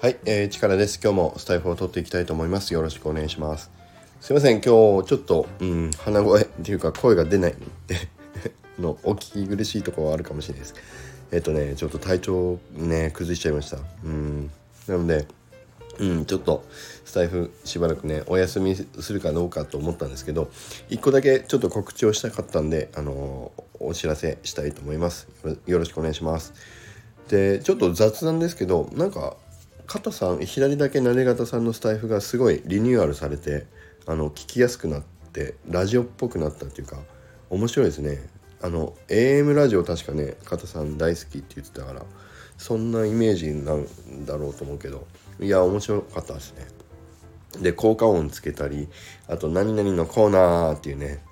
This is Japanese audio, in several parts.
はい、えー、力です。今日もスタイフを取っていきたいと思います。よろしくお願いします。すいません、今日ちょっと、うん、鼻声っていうか声が出ないで のお聞き苦しいところはあるかもしれないです。えっ、ー、とね、ちょっと体調ね、崩しちゃいました。うん。なので、うん、ちょっとスタイフしばらくね、お休みするかどうかと思ったんですけど、一個だけちょっと告知をしたかったんで、あのー、お知らせしたいと思います。よろしくお願いします。で、ちょっと雑談ですけど、なんか、加藤さん左だけ慣型さんのスタイフがすごいリニューアルされてあの聞きやすくなってラジオっぽくなったっていうか面白いですね。あの AM ラジオ確かね加藤さん大好きって言ってたからそんなイメージなんだろうと思うけどいや面白かったですね。で効果音つけたりあと「何々のコーナー」っていうね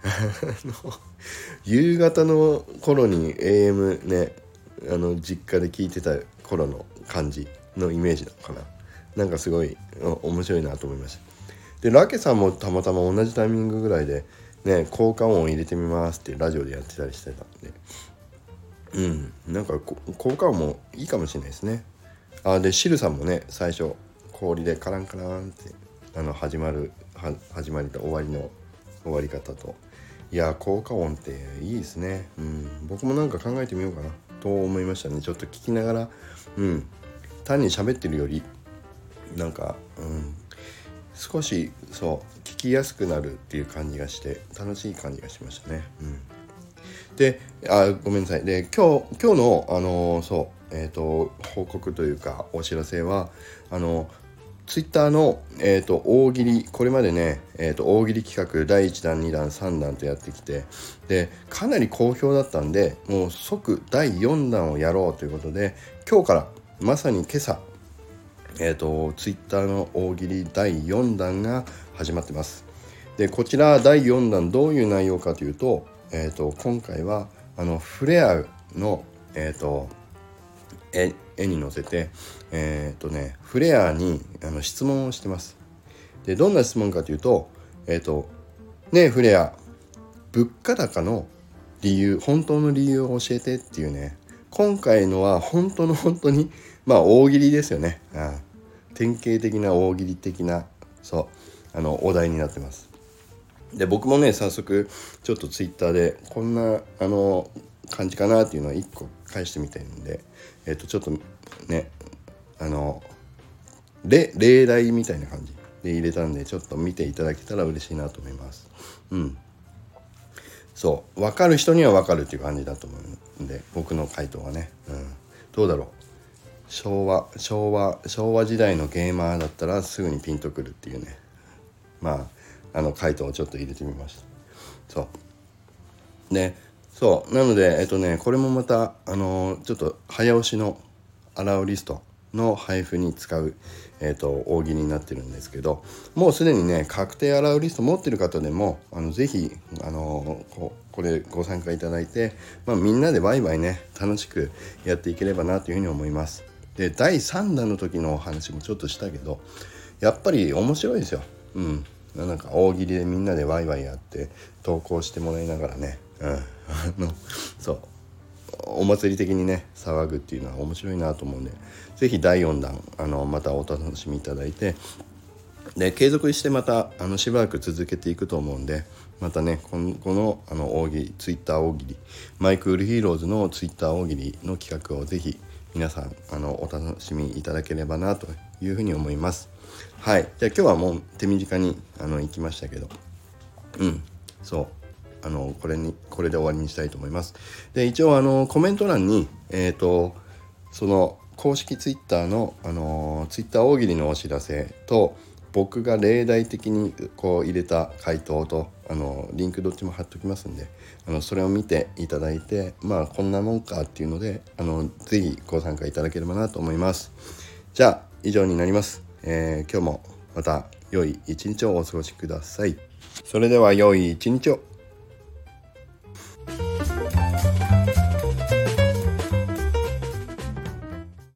夕方の頃に AM ねあの実家で聞いてた頃の感じのイメージなのかな。なんかすごい面白いなと思いました。でラケさんもたまたま同じタイミングぐらいでね効果音を入れてみますってラジオでやってたりしてたんで。うん。なんか効果音もいいかもしれないですね。あでシルさんもね最初氷でカランカランってあの始まる始まりと終わりの終わり方といや効果音っていいですね。うん。僕もなんか考えてみようかな。と思いましたね。ちょっと聞きながらうん。単に喋ってるよりなんか、うん、少しそう聞きやすくなるっていう感じがして楽しい感じがしましたね。うん、であごめんなさい。で今日今日のあのそうえっ、ー、と報告というかお知らせはあのツイッターの、えーと、大喜利これまでね、えーと、大喜利企画第1弾2弾3弾とやってきてでかなり好評だったんでもう即第4弾をやろうということで今日からまさに今朝、えーと、ツイッターの大喜利第4弾が始まってます。でこちら第4弾どういう内容かというと,、えーと、今回はあのフレアの、えーと、絵絵に載せて、えっ、とね、フレアにあの質問をしてます。でどんな質問かというと「えっ、とねえフレア物価高の理由本当の理由を教えて」っていうね。今回のは本当の本当にまあ大喜利ですよね、うん、典型的な大喜利的なそうあのお題になってます。で僕もね早速ちょっとツイッターでこんなあの感じかなっていうのを1個返してみたいんでえっ、とちょっとねあの例題みたいな感じで入れたんでちょっと見ていただけたら嬉しいなと思います。うん。そう。分かる人には分かるっていう感じだと思うんで僕の回答はね、うん、どうだろう。昭和昭和昭和時代のゲーマーだったらすぐにピンとくるっていうね。まああの回答をちょっと入れてみました。そう。ねそうなのでえっとねこれもまたあのちょっと早押しのアラウリストの配布に使う、えーと、大喜利になってるんですけどもうすでにね確定アラウリスト持ってる方でもあのぜひあのここれご参加いただいて、まあ、みんなでワイワイね楽しくやっていければなというふうに思います。で第3弾の時のお話もちょっとしたけどやっぱり面白いですよ。うん、なんか大喜利でみんなでワイワイやって投稿してもらいながらね、うん、あのそうお祭り的にね騒ぐっていうのは面白いなと思うんで是非第4弾あのまたお楽しみいただいてで継続してまたあのしばらく続けていくと思うんでまたねこのこのあの大喜利ツイッター大喜利マイクールヒーローズのツイッター大喜利の企画を是非皆さんあのお楽しみいただければなというふうに思います。はい。じゃあ今日はもう手短にあの行きましたけど、うん、そう。あのこれにこれで終わりにしたいと思います。で一応あのコメント欄にえっ、ー、とその公式ツイッターのあのツイッター大喜利のお知らせと僕が例題的にこう入れた回答とあのリンクどっちも貼っときますんであのそれを見ていただいてまあこんなもんかっていうのであのぜひご参加いただければなと思います。じゃあ以上になります、えー、今日もまた良い一日をお過ごしください。それでは良い一日を。